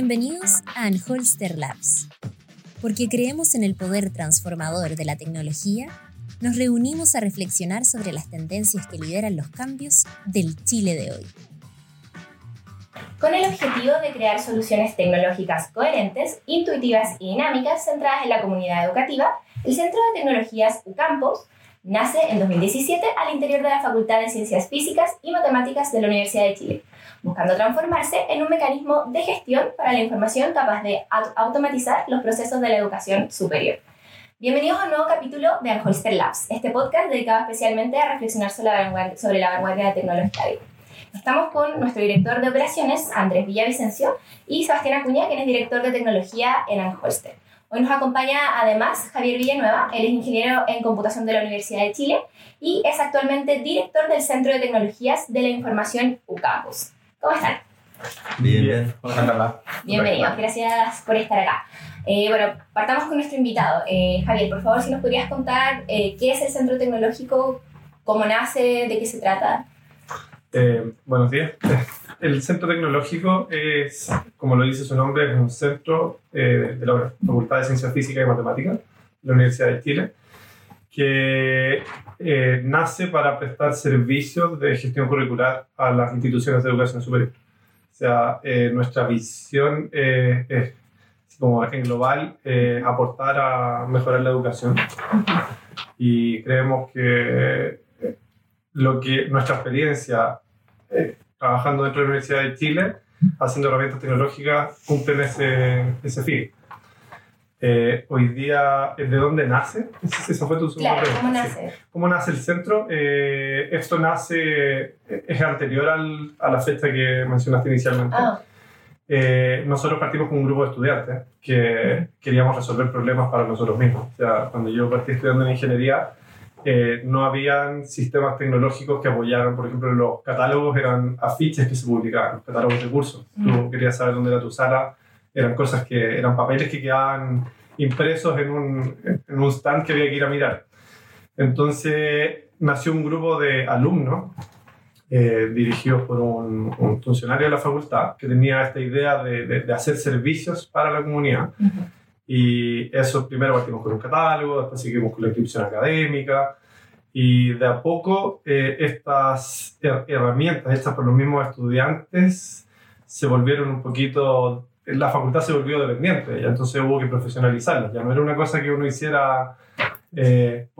Bienvenidos a Anholster Labs. Porque creemos en el poder transformador de la tecnología, nos reunimos a reflexionar sobre las tendencias que lideran los cambios del Chile de hoy. Con el objetivo de crear soluciones tecnológicas coherentes, intuitivas y dinámicas centradas en la comunidad educativa, el Centro de Tecnologías UCampus nace en 2017 al interior de la Facultad de Ciencias Físicas y Matemáticas de la Universidad de Chile buscando transformarse en un mecanismo de gestión para la información capaz de automatizar los procesos de la educación superior. Bienvenidos a un nuevo capítulo de Anholster Labs, este podcast dedicado especialmente a reflexionar sobre la vanguardia, sobre la vanguardia tecnológica. Estamos con nuestro director de operaciones, Andrés Villavicencio, y Sebastián Acuña, quien es director de tecnología en Anholster. Hoy nos acompaña además Javier Villanueva, él es ingeniero en computación de la Universidad de Chile y es actualmente director del Centro de Tecnologías de la Información UCampus. ¿Cómo están? Bien, bien. Bienvenidos, gracias por estar acá. Eh, bueno, partamos con nuestro invitado. Eh, Javier, por favor, si nos podrías contar eh, qué es el Centro Tecnológico, cómo nace, de qué se trata. buenos días. El Centro Tecnológico es, como lo dice su nombre, es un centro de la Facultad de Ciencias Físicas y Matemáticas de la Universidad de Chile que eh, nace para prestar servicios de gestión curricular a las instituciones de educación superior. O sea, eh, nuestra visión eh, es, como en global, aportar a mejorar la educación. Y creemos que lo que nuestra experiencia trabajando dentro de la Universidad de Chile, haciendo herramientas tecnológicas, cumplen ese, ese fin. Eh, hoy día, ¿de dónde nace? Esa fue tu claro, ¿cómo nace? ¿Cómo nace el centro? Eh, esto nace, es anterior al, a la fecha que mencionaste inicialmente. Ah. Eh, nosotros partimos con un grupo de estudiantes que queríamos resolver problemas para nosotros mismos. O sea, cuando yo partí estudiando en ingeniería, no habían sistemas tecnológicos que apoyaran, por ejemplo, los catálogos eran afiches que se publicaban, catálogos de cursos. Tú mm. querías saber dónde era tu sala, eran cosas que eran papeles que quedaban impresos en un, en un stand que había que ir a mirar. Entonces nació un grupo de alumnos eh, dirigidos por un, funcionario de la facultad que tenía esta idea de, de, hacer servicios para la comunidad. Y eso primero partimos con un catálogo, después seguimos con la inscripción académica. Y de a poco eh, estas herramientas hechas por los mismos estudiantes se volvieron un poquito la facultad se volvió dependiente, y entonces hubo que profesionalizarla. Ya no era una cosa que uno hiciera. Eh,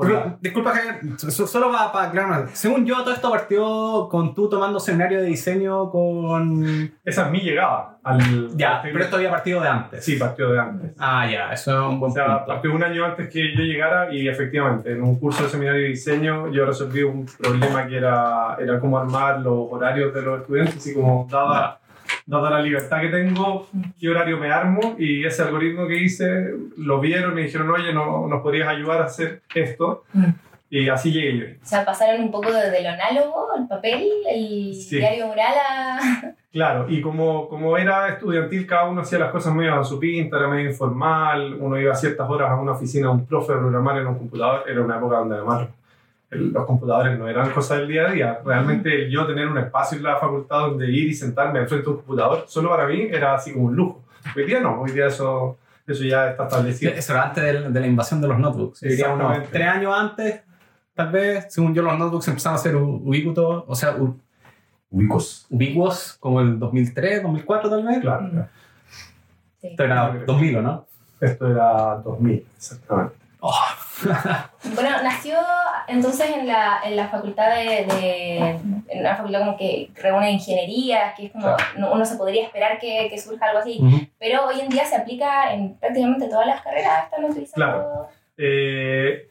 disculpa, solo para, para aclarar, según yo, todo esto partió con tú tomando seminario de diseño con. Esa es mi llegada. Al, ya, pero esto había partido de antes. Sí, partió de antes. Ah, ya, eso es un buen o sea, Partió un año antes que yo llegara y efectivamente, en un curso de seminario de diseño, yo resolví un problema que era, era cómo armar los horarios de los estudiantes y como dada dada la libertad que tengo, qué horario me armo y ese algoritmo que hice lo vieron y dijeron, oye, no, nos podrías ayudar a hacer esto. Mm. Y así llegué yo. O sea, pasaron un poco desde lo análogo, el papel, el diario mural a... Claro, y como, como era estudiantil, cada uno hacía las cosas medio a su pinta, era medio informal, uno iba a ciertas horas a una oficina de un profe a programar en un computador, era una época donde además los computadores no eran cosas del día a día. Realmente yo tener un espacio en la facultad donde ir y sentarme al frente de un computador, solo para mí era así como un lujo. Hoy día no, hoy día eso, eso ya está establecido. Eso era antes de, la invasión de los notebooks. Diría unos tres años antes, tal vez, según yo, los notebooks empezaron a ser ubicuitos, o sea, ubicuos. Ubicuos, como el 2003, 2004 tal vez. Claro. Esto era 2000, ¿o no? Esto era 2000, exactamente. Oh. bueno, nació entonces en la, en la facultad de, en una facultad como que reúne ingeniería, que es como, uno se podría esperar que, que surja algo así, pero hoy en día se aplica en prácticamente todas las carreras, están utilizando... Claro. Eh,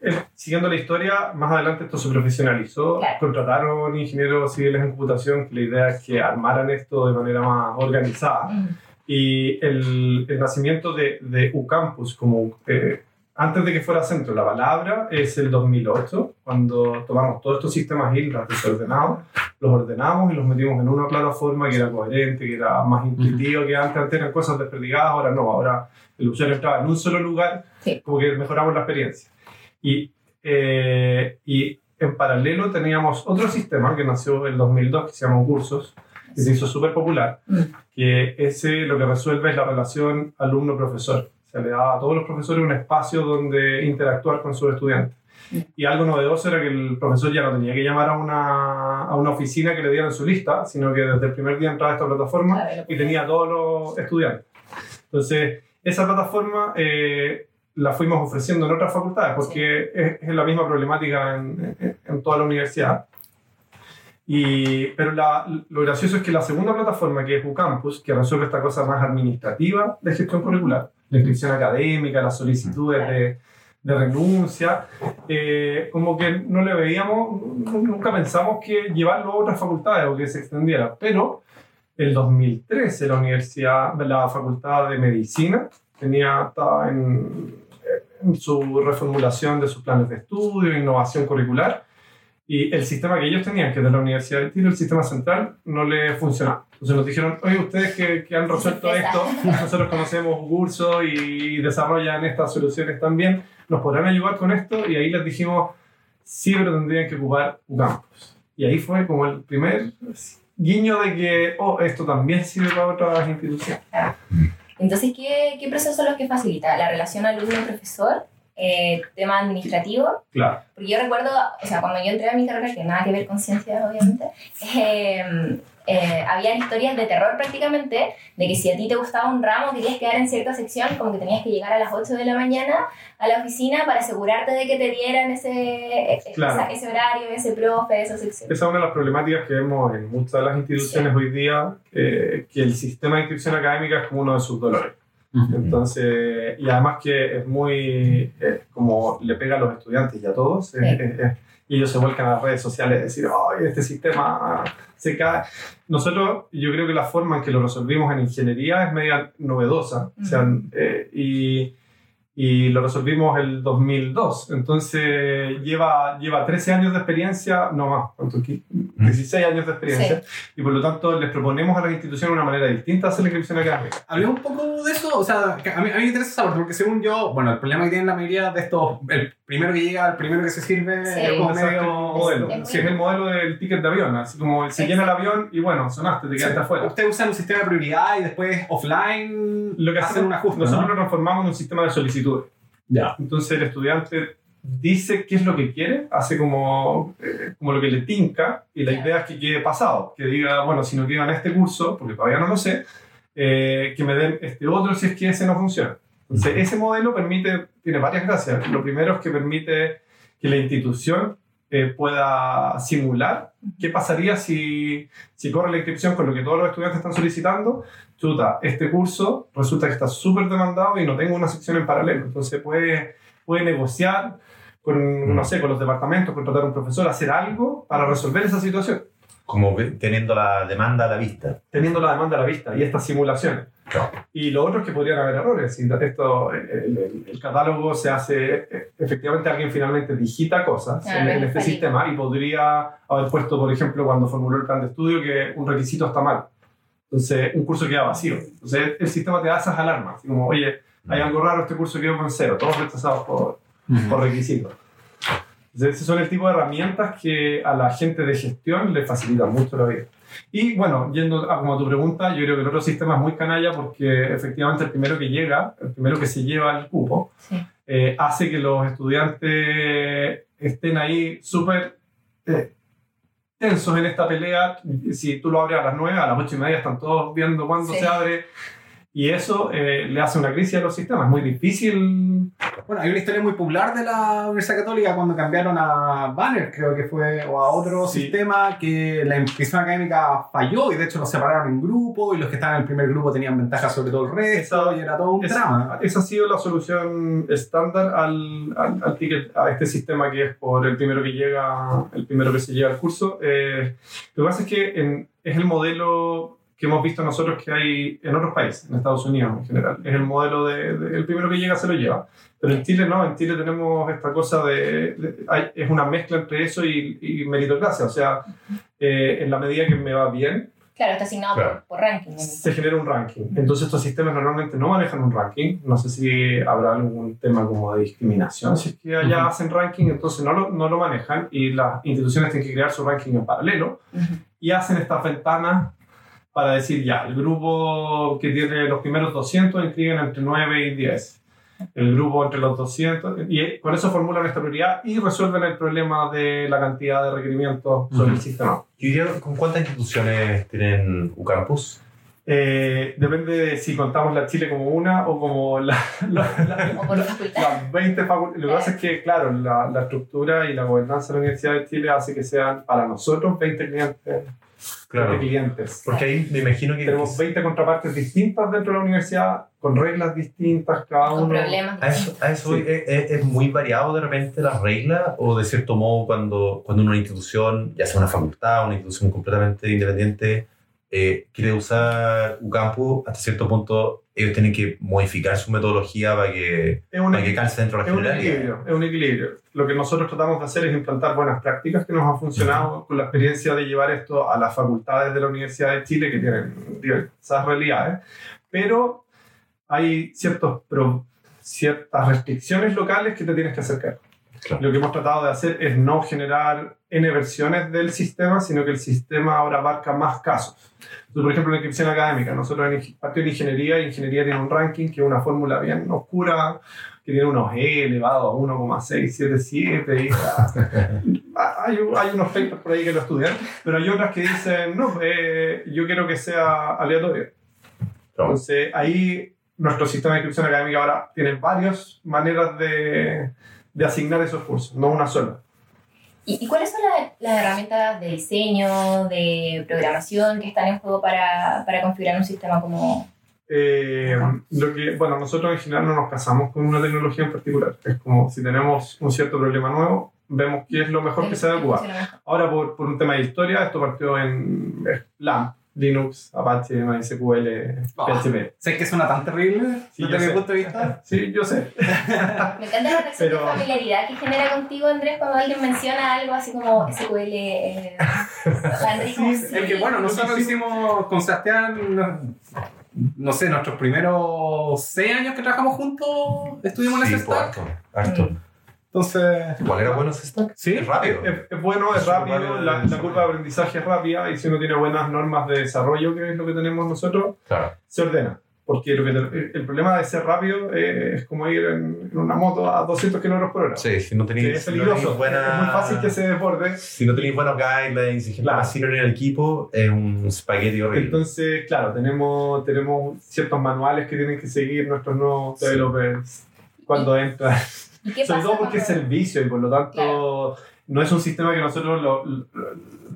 eh, siguiendo la historia, más adelante esto se profesionalizó, contrataron ingenieros civiles en computación, que la idea es que armaran esto de manera más organizada. Y el, el, nacimiento de, de UCampus como eh, antes de que fuera centro la palabra es el 2008, cuando tomamos todos estos sistemas ILRA desordenados, los ordenamos y los metimos en una plataforma que era coherente, que era más intuitivo, que antes, antes eran cosas desperdigadas, ahora no, ahora el usuario entraba en un solo lugar, como que mejoramos la experiencia. Y, eh, y en paralelo teníamos otro sistema que nació en el 2002 que se llama Cursos, que se hizo súper popular, mm. que ese lo que resuelve es la relación alumno-profesor. Se le da a todos los profesores un espacio donde interactuar con sus estudiantes. Y algo novedoso era que el profesor ya no tenía que llamar a una, a una oficina que le dieran su lista, sino que desde el primer día entraba a esta plataforma y tenía a todos los estudiantes. Entonces, esa plataforma eh, la fuimos ofreciendo en otras facultades, porque es, la misma problemática en, en, toda la universidad. Y, pero la, lo gracioso es que la segunda plataforma, que es UCampus, que resuelve esta cosa más administrativa de gestión curricular, la inscripción académica, las solicitudes de, de renuncia, eh, como que no le veíamos, nunca pensamos que llevarlo a otras facultades o que se extendiera, pero el 2013 la universidad, la facultad de medicina tenía, estaba en, en su reformulación de sus planes de estudio, innovación curricular, y el sistema que ellos tenían, que es de la Universidad de Tiro, el sistema central, no le funcionaba. Entonces nos dijeron, oye, ustedes que, que han resuelto esto, nosotros conocemos un curso y desarrollan estas soluciones también, ¿nos podrán ayudar con esto? Y ahí les dijimos, sí, pero tendrían que ocupar un campus. Y ahí fue como el primer guiño de que, oh, esto también sirve para otras instituciones. Entonces, ¿qué, qué procesos son los que facilita? ¿La relación alumno-profesor? Eh, tema administrativo. Claro. Porque yo recuerdo, o sea, cuando yo entré a mi carrera, que nada que ver con ciencias, obviamente, eh, eh, había historias de terror prácticamente, de que si a ti te gustaba un ramo, querías quedar en cierta sección, como que tenías que llegar a las 8 de la mañana a la oficina para asegurarte de que te dieran ese, ese horario, ese profe, esa sección. Esa es una de las problemáticas que vemos en muchas de las instituciones hoy día, que el sistema de inscripción académica es como uno de sus dolores. Entonces, y además que es muy, como le pega a los estudiantes y a todos, y ellos se vuelcan a las redes sociales decir, ¡ay, este sistema se cae! Nosotros, yo creo que la forma en que lo resolvimos en ingeniería es media novedosa, o sea, eh, y y lo resolvimos el 2002. Entonces lleva, lleva 13 años de experiencia, no más, 16 años de experiencia. Y por lo tanto les proponemos a las instituciones una manera distinta de hacer la inscripción académica. Hablemos un poco de eso, o sea, a mí, a mí me interesa saber, porque según yo, bueno, el problema que tienen la mayoría de estos, el primero que llega, el primero que se sirve, es como medio modelo. Si es el modelo del ticket de avión, así como se llena el avión y bueno, sonaste, te quedaste afuera. Ustedes usan un sistema de prioridad y después offline lo que hacen un ajuste. Nosotros lo transformamos en un sistema de solicitud ya. Entonces el estudiante dice qué es lo que quiere, hace como, eh, como lo que le tinca y la idea es que quede pasado, que diga, bueno, si no quedo en este curso, porque todavía no lo sé, eh, que me den este otro si es que ese no funciona. Entonces ese modelo permite, tiene varias gracias. Lo primero es que permite que la institución eh, pueda simular qué pasaría si, si corre la inscripción con lo que todos los estudiantes están solicitando. Chuta, este curso resulta que está súper demandado y no tengo una sección en paralelo. Entonces puede, puede negociar con, no sé, con los departamentos, contratar a un profesor, hacer algo para resolver esa situación. Como teniendo la demanda a la vista. Teniendo la demanda a la vista y estas simulaciones. Y lo otro es que podrían haber errores. Si esto, el, catálogo se hace, efectivamente alguien finalmente digita cosas en, este sistema y podría haber puesto, por ejemplo, cuando formuló el plan de estudio, que un requisito está mal. Entonces, un curso queda vacío. Entonces, el sistema te da esas alarmas. como, oye, hay algo raro, este curso quedó con cero, todos rechazados por, por requisitos. Entonces, esos son el tipo de herramientas que a la gente de gestión le facilitan mucho la vida. Y bueno, yendo a como tu pregunta, yo creo que el otro sistema es muy canalla porque efectivamente el primero que llega, el primero que se lleva el cupo, eh, hace que los estudiantes estén ahí súper eh, tensos en esta pelea. Si tú lo abres a las 9, a las 8 y media están todos viendo cuándo se abre y eso eh, le hace una crisis a los sistemas. Es muy difícil. Bueno, hay una historia muy popular de la Universidad Católica cuando cambiaron a Banner, creo que fue, o a otro sistema que la inscripción académica falló y de hecho los separaron en grupo y los que estaban en el primer grupo tenían ventaja sobre todo el resto y era todo un drama. Esa ha sido la solución estándar al, al, ticket, a este sistema que es por el primero que llega, el primero que se llega al curso. Eh, lo que pasa es que es el modelo que hemos visto nosotros que hay en otros países, en Estados Unidos en general. Es el modelo de, el primero que llega se lo lleva. Pero en Chile no, en Chile tenemos esta cosa de, es una mezcla entre eso y, y meritocracia. O sea, eh, en la medida que me va bien, Claro, está asignado Por, ranking. Se genera un ranking. Entonces estos sistemas normalmente no manejan un ranking. No sé si habrá algún tema como de discriminación. Si es que allá hacen ranking, entonces no lo, no lo manejan y las instituciones tienen que crear su ranking en paralelo y hacen estas ventanas para decir ya, el grupo que tiene los primeros 200 inscriben entre 9 y 10. El grupo entre los 200, y con eso formulan esta prioridad y resuelven el problema de la cantidad de requerimientos sobre el sistema. ¿Y con cuántas instituciones tienen UCampus? Eh, depende de si contamos la Chile como una o como la, o por facultad. las 20 facultades. Lo que pasa es que, claro, la, la, estructura y la gobernanza de la Universidad de Chile hace que sean para nosotros 20 clientes claro. de clientes. Porque ahí me imagino que tenemos 20 contrapartes distintas dentro de la universidad, con reglas distintas, cada con uno. Problemas a eso, a eso Sí. ¿es, es- es muy variado de repente las reglas o de cierto modo cuando, cuando una institución, ya sea una facultad, una institución completamente independiente, eh, quiere usar UCampus, hasta cierto punto ellos tienen que modificar su metodología para que, Es un, para que calce dentro de es la un generalidad. equilibrio, es un equilibrio. Lo que nosotros tratamos de hacer es implantar buenas prácticas que nos han funcionado con la experiencia de llevar esto a las facultades de la Universidad de Chile que tienen diversas realidades, pero hay ciertos pro- ciertas restricciones locales que te tienes que acercar. Claro. Lo que hemos tratado de hacer es no generar N versiones del sistema, sino que el sistema ahora abarca más casos. Entonces, por ejemplo, en la inscripción académica, nosotros en partido de ingeniería, ingeniería tiene un ranking que es una fórmula bien oscura, que tiene unos E elevado a 1,677. Y, hay, hay unos papers por ahí que lo estudian, pero hay otras que dicen, no, eh, yo quiero que sea aleatorio. Entonces, ahí nuestro sistema de inscripción académica ahora tiene varias maneras de, de asignar esos cursos, no una sola. ¿Y, y cuáles son las, las herramientas de diseño, de programación que están en juego para, para configurar un sistema como... Eh, lo que, bueno, nosotros en general no nos casamos con una tecnología en particular. Es como si tenemos un cierto problema nuevo, vemos qué es lo mejor que se adecua. Ahora, por, por un tema de historia, esto partió en LAMP, Linux, Apache, MySQL, Ah. PHP. Sé que suena tan terrible Sí, desde yo mi sé. punto de vista. Sí, yo sé. Me encanta la de familiaridad que genera contigo, Andrés, cuando alguien menciona algo así como SQL. Eh, Sí, es que bueno, nosotros Sí, sí. hicimos con Sebastián, no, no sé, nuestros primeros seis años que trabajamos juntos, estuvimos en Sí, ese pues, stack. harto, harto. Mm. Entonces, ¿Cuál era bueno ese stack? Sí. Es rápido. Es, es bueno, es Súper rápido, rápido la, la curva de aprendizaje es rápida y si uno tiene buenas normas de desarrollo, que es lo que tenemos nosotros, Claro. se ordena. Porque lo que te- el problema de ser rápido eh, es como ir en, en una moto a 200 km por hora. Sí, si no Sí, tenéis es si no peligroso. tenéis buena- Es muy fácil que se desborde. Si no tenéis buenos guidelines y gente Claro. senior en el equipo, es un spaghetti horrible. Entonces, claro, tenemos, tenemos ciertos manuales que tienen que seguir nuestros nuevos Sí. developers cuando entran. ¿Y qué Sobre pasa todo porque es servicio y por lo tanto Claro. no es un sistema que nosotros lo, lo,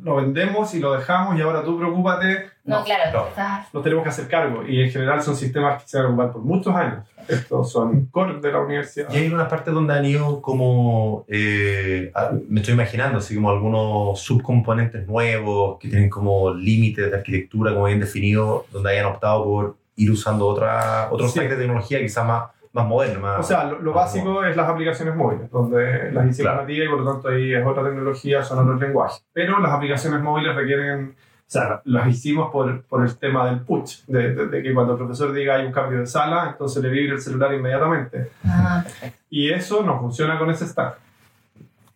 lo vendemos y lo dejamos y ahora tú preocúpate. No, claro, no. estás- Nos tenemos que hacer cargo y en general son sistemas que se van a ocupar por muchos años. Estos son core de la universidad. Y hay unas partes donde han ido como, eh, me estoy imaginando, así como algunos subcomponentes nuevos que tienen como límites de arquitectura como bien definido, donde hayan optado por ir usando otra, otro Sí. stack de tecnología quizás más, más moderno. Más, O sea, lo, lo básico es las aplicaciones móviles, donde las hicimos Claro. nativas y por lo tanto ahí es otra tecnología, son otros lenguajes. Pero las aplicaciones móviles requieren, o sea, las hicimos por, por el tema del push, de, de- de que cuando el profesor diga hay un cambio de sala, entonces le vibre el celular inmediatamente. Ah. Y eso no funciona con ese stack.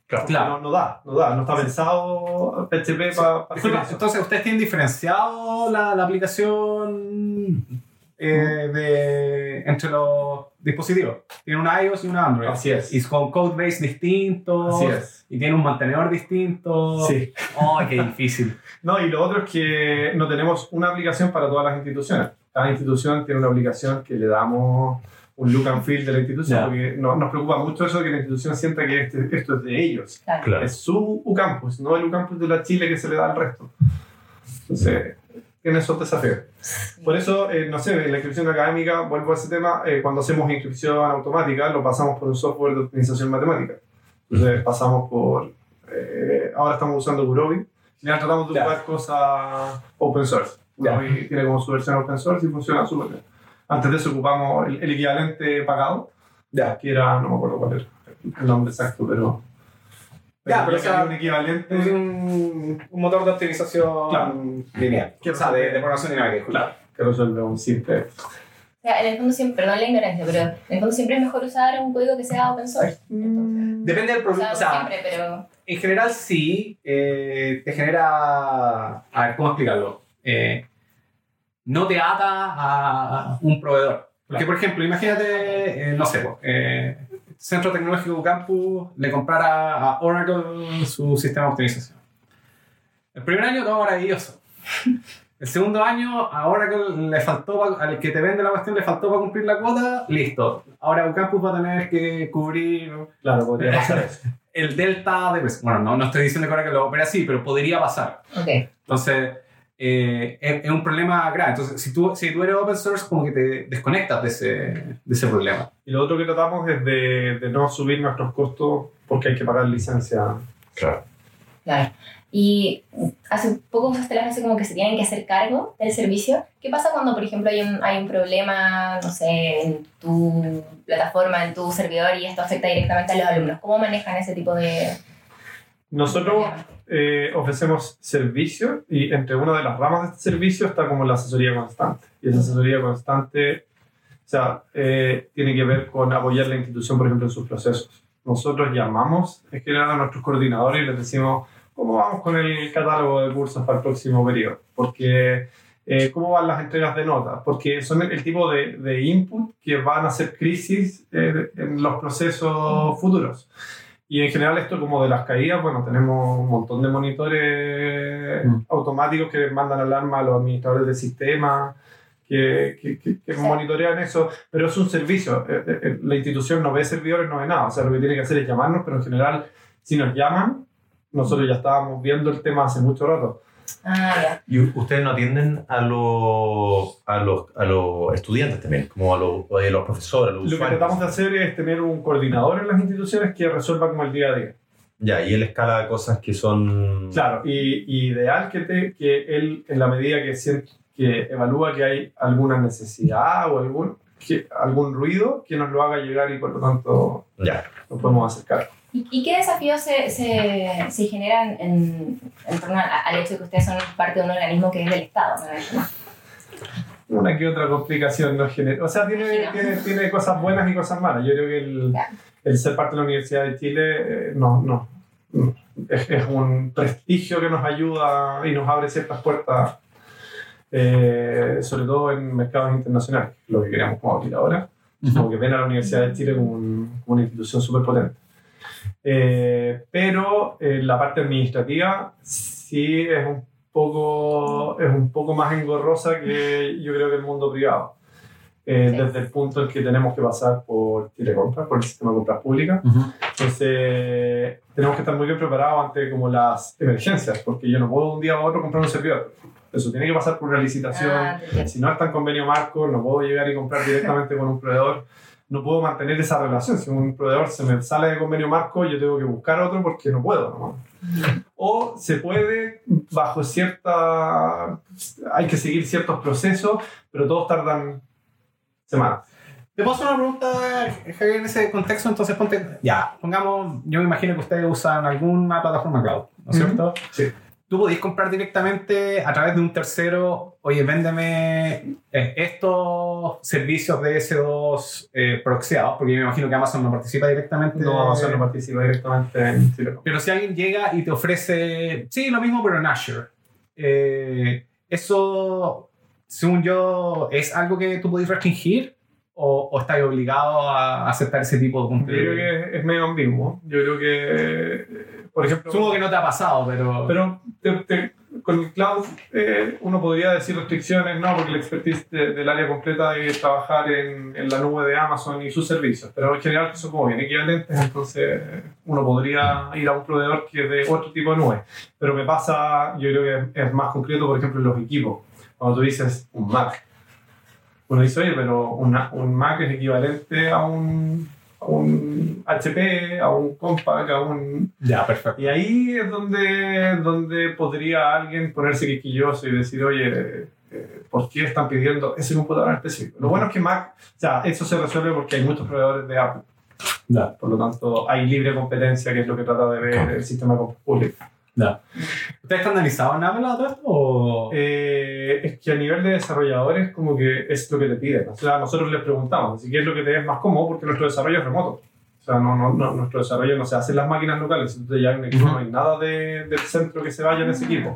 Claro. Claro. No, no da, no da, no está pensado PHP para eso. entonces, ¿ustedes tienen diferenciado la, la aplicación eh, de, entre los dispositivos? Tiene un iOS y un Android. Así es. Y con codebase distintos. Así es. Y tiene un mantenedor distinto. Sí. ¡Ay, qué difícil! No, y lo otro es que no tenemos una aplicación para todas las instituciones. Cada institución tiene una aplicación que le damos un look and feel de la institución, Ya. porque no- nos preocupa mucho eso de que la institución sienta que este- esto es de ellos. Claro. Claro. Es su UCampus, no el UCampus de la Chile que se le da al resto. Entonces, tiene esos desafíos. Por eso, eh, no sé, en la inscripción académica, vuelvo a ese tema, eh, cuando hacemos inscripción automática, lo pasamos por un software de optimización matemática. Entonces, pasamos por... eh, ahora estamos usando Gurobi. Ya tratamos de Ya. ocupar cosas open source. Gurobi tiene como su versión open source y funciona súper bien. Antes de eso ocupamos el, el equivalente pagado, Ya. que era, no me acuerdo cuál era el nombre exacto, pero... Ya, pero ya o sea, que un equivalente... Es un, un motor de optimización Claro. lineal. O sea, de, de programación dinámica. Claro, que resuelve un simple... O sea, en el fondo siempre, perdón la ignorancia, pero en el fondo siempre es mejor usar un código que sea open source. Entonces, Depende del o problema. sea, O no sea, siempre, pero en general sí, eh, te genera... A ver, ¿cómo explicarlo? Eh, no te ata a un proveedor. Porque, por ejemplo, imagínate, eh, no sé, eh, Centro Tecnológico Campus le comprara a Oracle su sistema de optimización. El primer año todo maravilloso. El segundo año, a Oracle le faltó, al que te vende la cuestión le faltó para cumplir la cuota, listo. Ahora Campus va a tener que cubrir Claro, podría pasar eso. el delta de. Bueno, no, no estoy diciendo que Oracle lo opera así, pero podría pasar. Ok. Entonces, eh, es, es un problema grave. Entonces, si tú, si tú eres open source, como que te desconectas de ese, de ese problema. Y lo otro que tratamos es de, de no subir nuestros costos porque hay que pagar licencia. Claro. Claro. Y hace poco usaste la frase como que se tienen que hacer cargo del servicio. ¿Qué pasa cuando, por ejemplo, hay un, hay un problema, no sé, en tu plataforma, en tu servidor y esto afecta directamente a los alumnos? ¿Cómo manejan ese tipo de... Nosotros eh, ofrecemos servicio y entre una de las ramas de este servicio está como la asesoría constante. Y esa asesoría constante, o sea, eh, tiene que ver con apoyar la institución, por ejemplo, en sus procesos. Nosotros llamamos en general a nuestros coordinadores y les decimos, ¿cómo vamos con el catálogo de cursos para el próximo periodo? Porque, eh, ¿cómo van las entregas de notas? Porque son el, el tipo de, de input que van a hacer crisis eh, en los procesos futuros. Y en general esto como de las caídas, bueno, tenemos un montón de monitores Mm. automáticos que mandan alarma a los administradores del sistema, que, que, que- que Sí. monitorean eso, pero es un servicio. Eh, eh, eh, La institución no ve servidores, no ve nada. O sea, lo que tiene que hacer es llamarnos, pero en general, si nos llaman, nosotros ya estábamos viendo el tema hace mucho rato. Ah, ya. ¿Y ustedes no atienden a los, a los, a los estudiantes también, como a los, a los profesores, a los Lo que usuarios? tratamos de hacer es tener un coordinador en las instituciones que resuelva como el día a día. Ya, y él escala cosas que son... Claro, y, y ideal que, te, que él, en la medida que, siente- que evalúa que hay alguna necesidad o algún, que, algún ruido, que nos lo haga llegar y por lo tanto Ya. nos podemos acercar. ¿Y, y qué desafíos se, se, se generan en, en torno a- al hecho de que ustedes son parte de un organismo que es del Estado? Una que otra complicación nos genera. O sea, tiene, Imagino. tiene, tiene cosas buenas y cosas malas. Yo creo que el, Claro. el ser parte de la Universidad de Chile eh, no, no. Es, es un prestigio que nos ayuda y nos abre ciertas puertas, eh, sobre todo en mercados internacionales, lo que queríamos como abrir ahora. como que ven a la Universidad de Chile como, un- como una institución súper potente. Eh, pero eh, la parte administrativa sí es un, poco, es un poco más engorrosa que yo creo que el mundo privado. Eh, Sí. Desde el punto en que tenemos que pasar por Telecompras, por el sistema de compras públicas. Entonces, tenemos que estar muy bien preparados ante como las emergencias, porque yo no puedo un día a otro comprar un servidor. Eso tiene que pasar por una licitación. Ah. Si no está en convenio marco, no puedo llegar y comprar directamente con un proveedor. No puedo mantener esa relación. Si un proveedor se me sale de convenio marco, yo tengo que buscar otro porque no puedo. ¿no? O se puede bajo cierta... Hay que seguir ciertos procesos, pero todos tardan semanas. Te puedo hacer una pregunta, Javier, en ese contexto. Entonces, ponte. Ya, pongamos. Yo me imagino que ustedes usan alguna plataforma cloud, ¿no es cierto? Sí. Tú podéis comprar directamente a través de un tercero. Oye, véndeme eh, estos servicios de S2 eh, porque yo me imagino que Amazon no participa directamente. No Amazon no participa directamente en Telecom. Pero si alguien llega y te ofrece, sí, lo mismo, pero en Azure, eh, eso, según yo, ¿es algo que tú podés restringir o, o estás obligado a aceptar ese tipo de Yo contenido? creo que es medio ambiguo. Yo creo que, eh, por ejemplo... Supongo que no te ha pasado, pero... Pero con el cloud eh, uno podría decir restricciones, no, porque la expertise de- del área completa de trabajar en, la nube de Amazon y sus servicios, pero en general son como bien equivalentes, entonces uno podría ir a un proveedor que es de otro tipo de nube. Pero me pasa, yo creo que es, más concreto, por ejemplo, en los equipos. Cuando tú dices un Mac, uno dice, oye, pero un Mac es equivalente a un, un HP, a un Compaq, a un Ya, perfecto. y ahí es donde, donde podría alguien ponerse quisquilloso y decir, oye, eh, ¿por qué están pidiendo ese computador en específico? Lo bueno es que Mac, o sea, eso se resuelve porque hay muchos proveedores de Apple. Ya, Por lo tanto, hay libre competencia, que es lo que trata de ver Claro. el sistema pública. Ya. ¿Ustedes están analizados en Apple a todo esto? O... Eh, es que a nivel de desarrolladores, como que es lo que te piden. O sea, nosotros les preguntamos, si qué es lo que te es más cómodo, porque nuestro desarrollo es remoto. O sea, no, no, no, nuestro desarrollo no se hace en las máquinas locales. Entonces ya hay un equipo, no hay nada de- del centro que se vaya en ese equipo.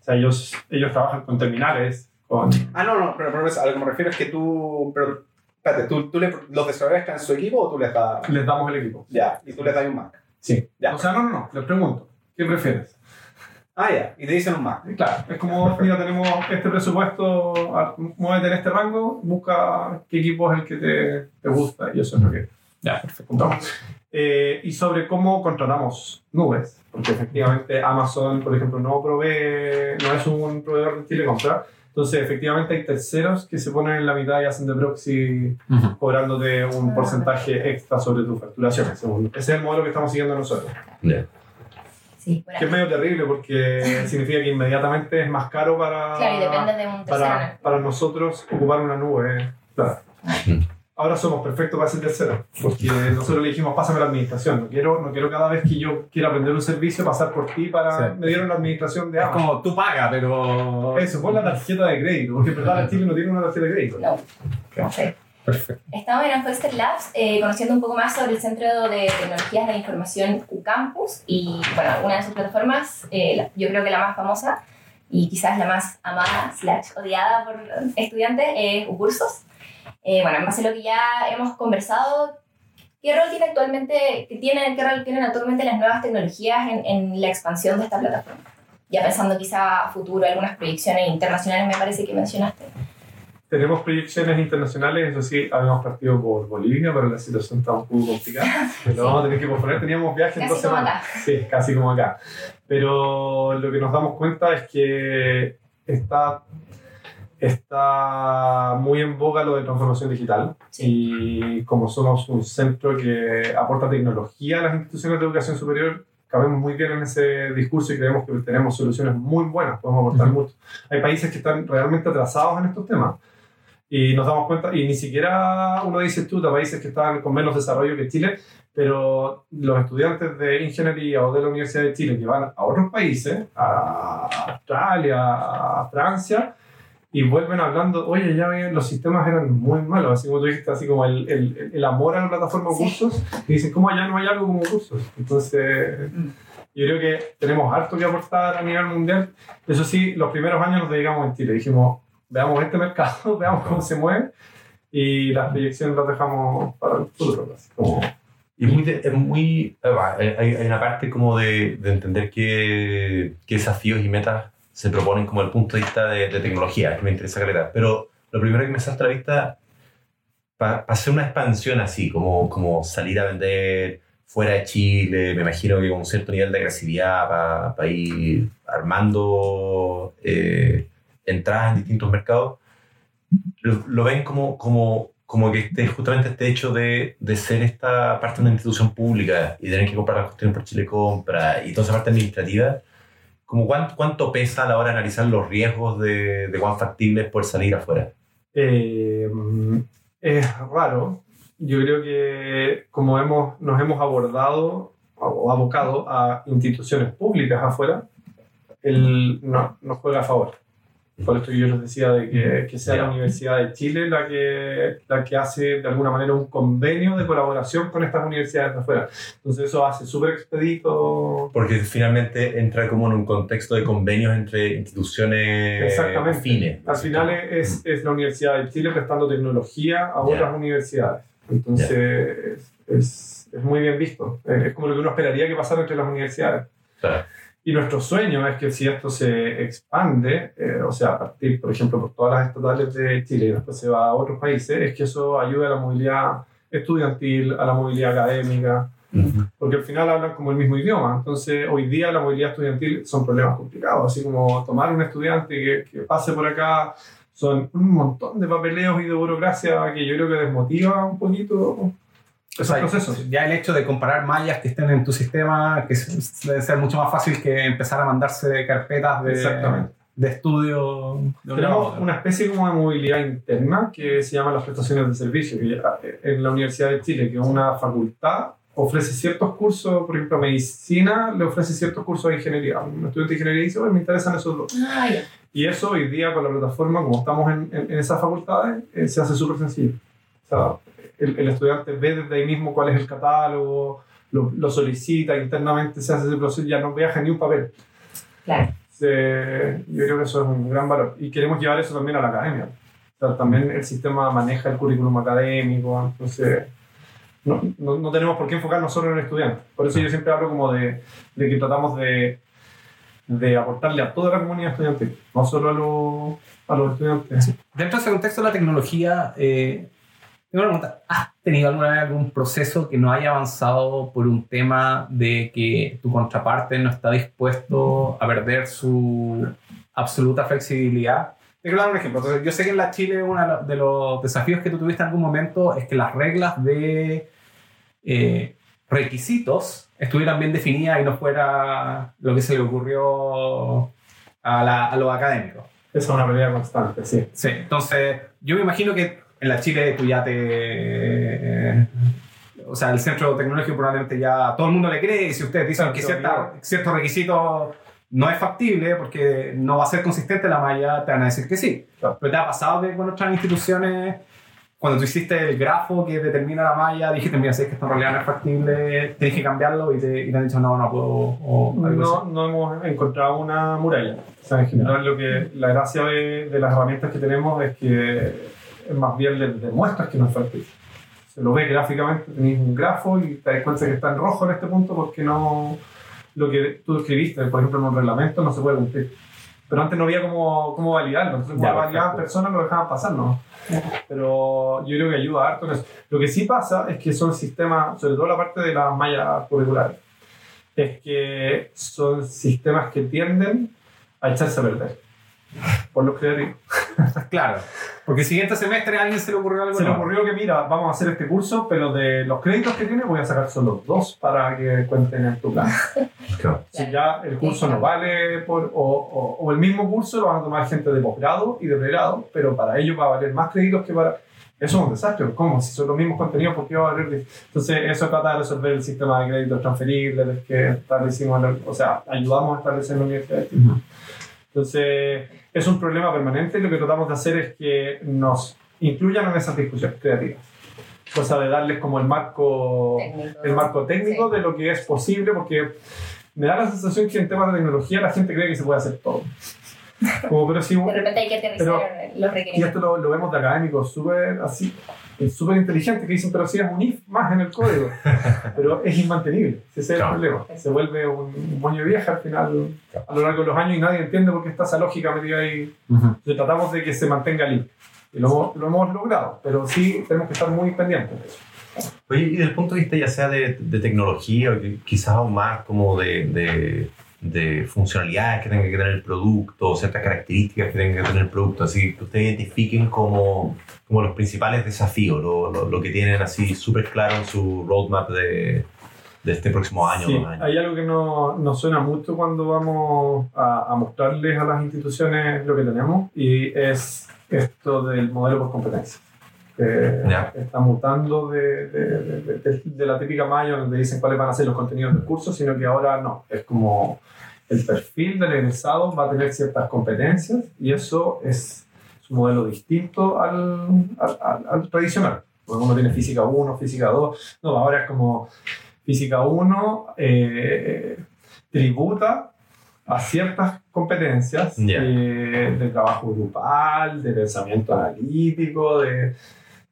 O sea, ellos, ellos trabajan con terminales, con... Ah, no, no, pero, pero a lo que me refiero es que tú. Pero, espérate, ¿tú, tú le, ¿los desarrolladores están en su equipo o tú les das.? Les damos el equipo. Ya, y tú les das un Mac. Sí. Ya. O sea, no, no, no. Les pregunto. ¿Qué prefieres? Ah, ya, y te dicen un. Y Claro, es como, mira, tenemos este presupuesto, muévete en este rango, busca qué equipo es el que te, te gusta y eso es lo que Ya, perfecto. Eh, y sobre cómo contratamos nubes, porque efectivamente Amazon, por ejemplo, no provee, no es un proveedor de telecompra, entonces efectivamente hay terceros que se ponen en la mitad y hacen de proxy cobrándote un porcentaje extra sobre tu facturación. Ese es el modelo que estamos siguiendo nosotros. Ya. Sí, bueno. Que es medio terrible porque significa que inmediatamente es más caro para, Claro, y depende de un tercero. para, para nosotros ocupar una nube. Claro. Ahora somos perfectos para ser tercero, porque nosotros le dijimos, pásame la administración. No quiero, no quiero cada vez que yo quiera aprender un servicio pasar por ti para... Sí. Me dieron la administración de Es Amazon. como tú pagas, pero. Eso, pon la tarjeta de crédito, porque en verdad Chile no tiene una tarjeta de crédito. No. No sé. Perfecto. Estamos en Holster Labs eh, conociendo un poco más sobre el Centro de Tecnologías de Información UCampus y, bueno, una de sus plataformas, eh, la- yo creo que la más famosa y quizás la más amada slash odiada por estudiantes es UCursos. Eh, bueno, en base a lo que ya hemos conversado, ¿qué rol tiene actualmente, qué tienen, qué rol tienen actualmente las nuevas tecnologías en, en la expansión de esta plataforma? Ya pensando quizá a futuro, algunas proyecciones internacionales me parece que mencionaste. Tenemos proyecciones internacionales, eso sí, habíamos partido por Bolivia, pero la situación está un poco complicada. Pero vamos a tener que posponer, teníamos viaje en Casi dos como semanas. acá. Sí, casi como acá. Pero lo que nos damos cuenta es que está, está muy en boga lo de transformación digital. Y como somos un centro que aporta tecnología a las instituciones de educación superior, cabemos muy bien en ese discurso y creemos que tenemos soluciones muy buenas, podemos aportar Ujú. mucho. Hay países que están realmente atrasados en estos temas. Y nos damos cuenta, y ni siquiera uno dice tú, de países que están con menos desarrollo que Chile, pero los estudiantes de ingeniería o de la Universidad de Chile que van a otros países, a Australia, a Francia, y vuelven hablando, oye, ya ven, los sistemas eran muy malos, así como tú dijiste, así como el, el, el amor a la plataforma Sí. cursos, y dicen, ¿cómo allá no hay algo como cursos? Entonces, yo creo que tenemos harto que aportar a nivel mundial. Eso sí, los primeros años nos dedicamos en Chile, dijimos, veamos este mercado, veamos cómo se mueve, y las proyecciones las dejamos para el futuro. así como- Y es muy, es muy eh, eh, hay, hay una parte como de, de entender qué, qué desafíos y metas se proponen como el punto de vista de, de tecnología, que me interesa caleta. Pero lo primero que me salta a la vista, para hacer una expansión así, como, como salir a vender fuera de Chile, me imagino que con un cierto nivel de agresividad para ir armando eh, entradas en distintos mercados, lo, lo ven como, como, como que este, justamente este hecho de, de ser esta parte de una institución pública y tener que comprar las cuestiones por Chile Compra y toda esa parte administrativa, como cuánto, cuánto pesa a la hora de analizar los riesgos de, de cuán factible es poder salir afuera. Eh, es raro. Yo creo que como hemos, nos hemos abordado o abocado a instituciones públicas afuera, el, no, nos juega a favor. Por esto yo les decía de que, que sea Ya. la Universidad de Chile la que, la que hace de alguna manera un convenio de colaboración con estas universidades de afuera. Entonces eso hace súper expedito. Porque finalmente entra como en un contexto de convenios entre instituciones Exactamente. afines. Al final es, es la Universidad de Chile prestando tecnología a Ya. otras universidades. Entonces es, es muy bien visto. Es es como lo que uno esperaría que pasara entre las universidades. Claro. Y nuestro sueño es que si esto se expande, eh, o sea, a partir, por ejemplo, por todas las estatales de Chile y después se va a otros países, es que eso ayude a la movilidad estudiantil, a la movilidad académica, Ujú. porque al final hablan como el mismo idioma. Entonces, hoy día la movilidad estudiantil son problemas complicados, así como tomar un estudiante que, que pase por acá, son un montón de papeleos y de burocracia que yo creo que desmotiva un poquito O esos sea, procesos. Ya el hecho de comparar mallas que estén en tu sistema, que es- debe ser mucho más fácil que empezar a mandarse carpetas de, de estudio. de Tenemos una especie como de movilidad interna que se llama las prestaciones de servicio, que ya- en la Universidad de Chile, que una facultad ofrece ciertos cursos, por ejemplo, medicina le ofrece ciertos cursos de ingeniería. Un estudiante de ingeniería dice, "Oye, me interesan esos dos. Ah. Y eso hoy día con la plataforma, como estamos en, en- en esas facultades, eh, se hace súper sencillo. O sea, el, el estudiante ve desde ahí mismo cuál es el catálogo, lo, lo solicita internamente, se hace ese proceso, ya no viaja ni un papel. Claro. Se- yo creo que eso es un gran valor. Y queremos llevar eso también a la academia. O sea, también el sistema maneja el currículum académico, entonces no, no, no tenemos por qué enfocarnos solo en el estudiante. Por eso yo siempre hablo como de, de que tratamos de, de aportarle a toda la comunidad estudiantil, no solo a, los a los estudiantes. Dentro de ese contexto de la tecnología, eh, tengo una pregunta. ¿Has tenido alguna vez algún proceso que no haya avanzado por un tema de que tu contraparte no está dispuesto a perder su absoluta flexibilidad? Te quiero dar un ejemplo. Entonces, yo sé que en la Chile uno de los desafíos que tú tuviste en algún momento es que las reglas de eh, requisitos estuvieran bien definidas y no fuera lo que se le ocurrió a, la- a los académicos. Esa es una pelea constante, sí. Sí, entonces yo me imagino que en la Chile tú ya te... o sea, el centro tecnológico probablemente ya todo el mundo le cree y si ustedes dicen que cierta, cierto requisito no es factible porque no va a ser consistente la malla, te van a decir que sí. Claro. Pero te ha pasado que con otras instituciones, cuando tú hiciste el grafo que determina la malla, dijiste, mira, sé que esto en realidad no es factible, tienes que cambiarlo y te, y te han dicho, no, no puedo. O No, no hemos encontrado una muralla. O sea, en general, lo que, la gracia de, de las herramientas que tenemos es que es más bien les demuestras que no es factible. Se lo ves gráficamente, tenéis un grafo y te das cuenta que está en rojo en este punto porque no lo que tú escribiste, por ejemplo, en un reglamento, no se puede cumplir. Pero antes no había cómo, cómo validarlo. Entonces, Ya, perfecto. personas, lo dejaban pasar, ¿no? Pero yo creo que ayuda harto en eso. Lo que sí pasa es que son sistemas, sobre todo la parte de las mallas curriculares, es que son sistemas que tienden a echarse a perder por los creativos. Claro, porque el siguiente semestre a alguien se le ocurrió algo Se le ocurrió que, mira, vamos a hacer este curso, pero de los créditos que tiene voy a sacar solo dos para que cuenten en tu plan. Claro. Si ya el curso no vale, por, o, o- o el mismo curso lo van a tomar gente de posgrado y de pregrado, pero para ellos va a valer más créditos que para... Eso es un desastre. ¿Cómo? Si son los mismos contenidos, ¿por qué va a valer? Entonces, eso trata de resolver el sistema de créditos transferibles que establecimos, o sea, ayudamos a establecer en la universidad. Entonces, es un problema permanente y lo que tratamos de hacer es que nos incluyan en esas discusiones creativas. Cosa de darles como el marco Técnico. el marco técnico Sí. de lo que es posible, porque me da la sensación que en temas de tecnología la gente cree que se puede hacer todo. Como, pero si, De repente hay que aterrizar Pero- los y requerimientos. esto lo, lo vemos de académicos súper así, súper inteligentes que dicen, pero si es un if más en el código. Pero es inmantenible, ese es el Claro. problema. Se vuelve un, un moño vieja al final, a lo largo de los años, y nadie entiende por qué está esa lógica metida ahí. Entonces tratamos de que se mantenga limpio. Y lo, hemos- lo hemos logrado, pero sí tenemos que estar muy pendientes de eso. Oye, y desde el punto de vista ya sea de, de tecnología o quizás aún más como de, de, de funcionalidades que tenga que tener el producto, ciertas características que tenga que tener el producto, así que ustedes identifiquen como, como los principales desafíos, lo, lo, lo que tienen así súper claro en su roadmap de, de este próximo año, Sí, dos años. hay algo que no- nos suena mucho cuando vamos a, a mostrarles a las instituciones lo que tenemos y es esto del modelo por competencia. Que Ya. está mutando de, de- de- de- de la típica malla donde dicen cuáles van a ser los contenidos del curso, sino que ahora no, es como el perfil del egresado va a tener ciertas competencias y eso es un modelo distinto al, al, al- al tradicional. Porque uno tiene física 1, física 2, no, ahora es como física 1 eh, tributa a ciertas competencias Ya. eh, de trabajo grupal, de pensamiento analítico, de...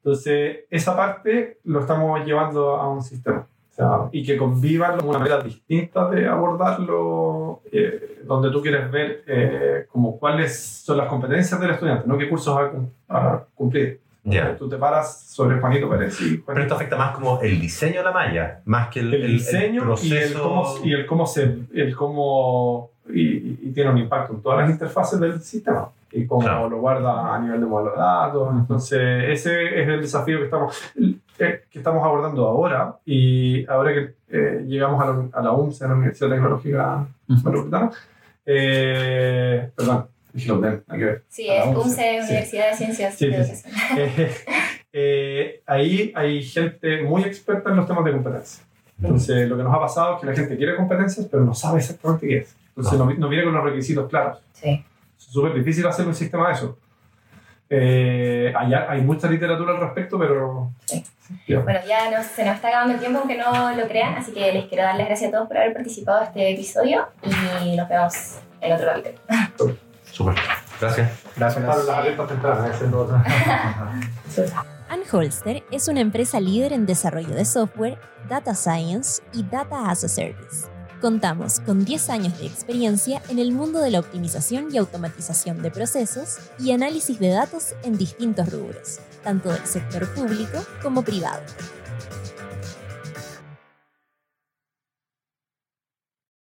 Entonces, esa parte lo estamos llevando a un sistema. O sea, y que convivan de una manera distinta de abordarlo, eh, donde tú quieres ver eh, como cuáles son las competencias del estudiante, no qué cursos va a cum- a cumplir. Ya. Tú te paras sobre Juanito Pérez y Pero esto afecta más como el diseño de la malla, más que el, el diseño proceso. y el cómo, y el cómo se el cómo y, y tiene un impacto en todas las interfaces del sistema y cómo Claro. lo guarda a nivel de modelo de datos entonces ese es el desafío que estamos eh, que estamos abordando ahora y ahora que eh, llegamos a la, a la UMS, a la Universidad Tecnológica Metropolitana eh, perdón UDEM, hay que ver Sí, es UNCE, UNCE, sí. Universidad de Ciencias Sí, sí. Eh, eh, ahí hay gente muy experta en los temas de competencia. Entonces, lo que nos ha pasado es que la gente quiere competencias, pero no sabe exactamente qué es. Entonces, no, no viene con los requisitos claros. Sí. Es súper difícil hacer un sistema de eso. Eh, hay, hay mucha literatura al respecto, pero... Sí. Bueno, ya nos- se nos está acabando el tiempo, aunque no lo crean, así que les quiero dar las gracias a todos por haber participado en este episodio y nos vemos en otro capítulo. Súper. Gracias. Gracias. Para las alertas tempranas, Anholster es una empresa líder en desarrollo de software, data science y data as a service. Contamos con 10 años de experiencia en el mundo de la optimización y automatización de procesos y análisis de datos en distintos rubros, tanto del sector público como privado.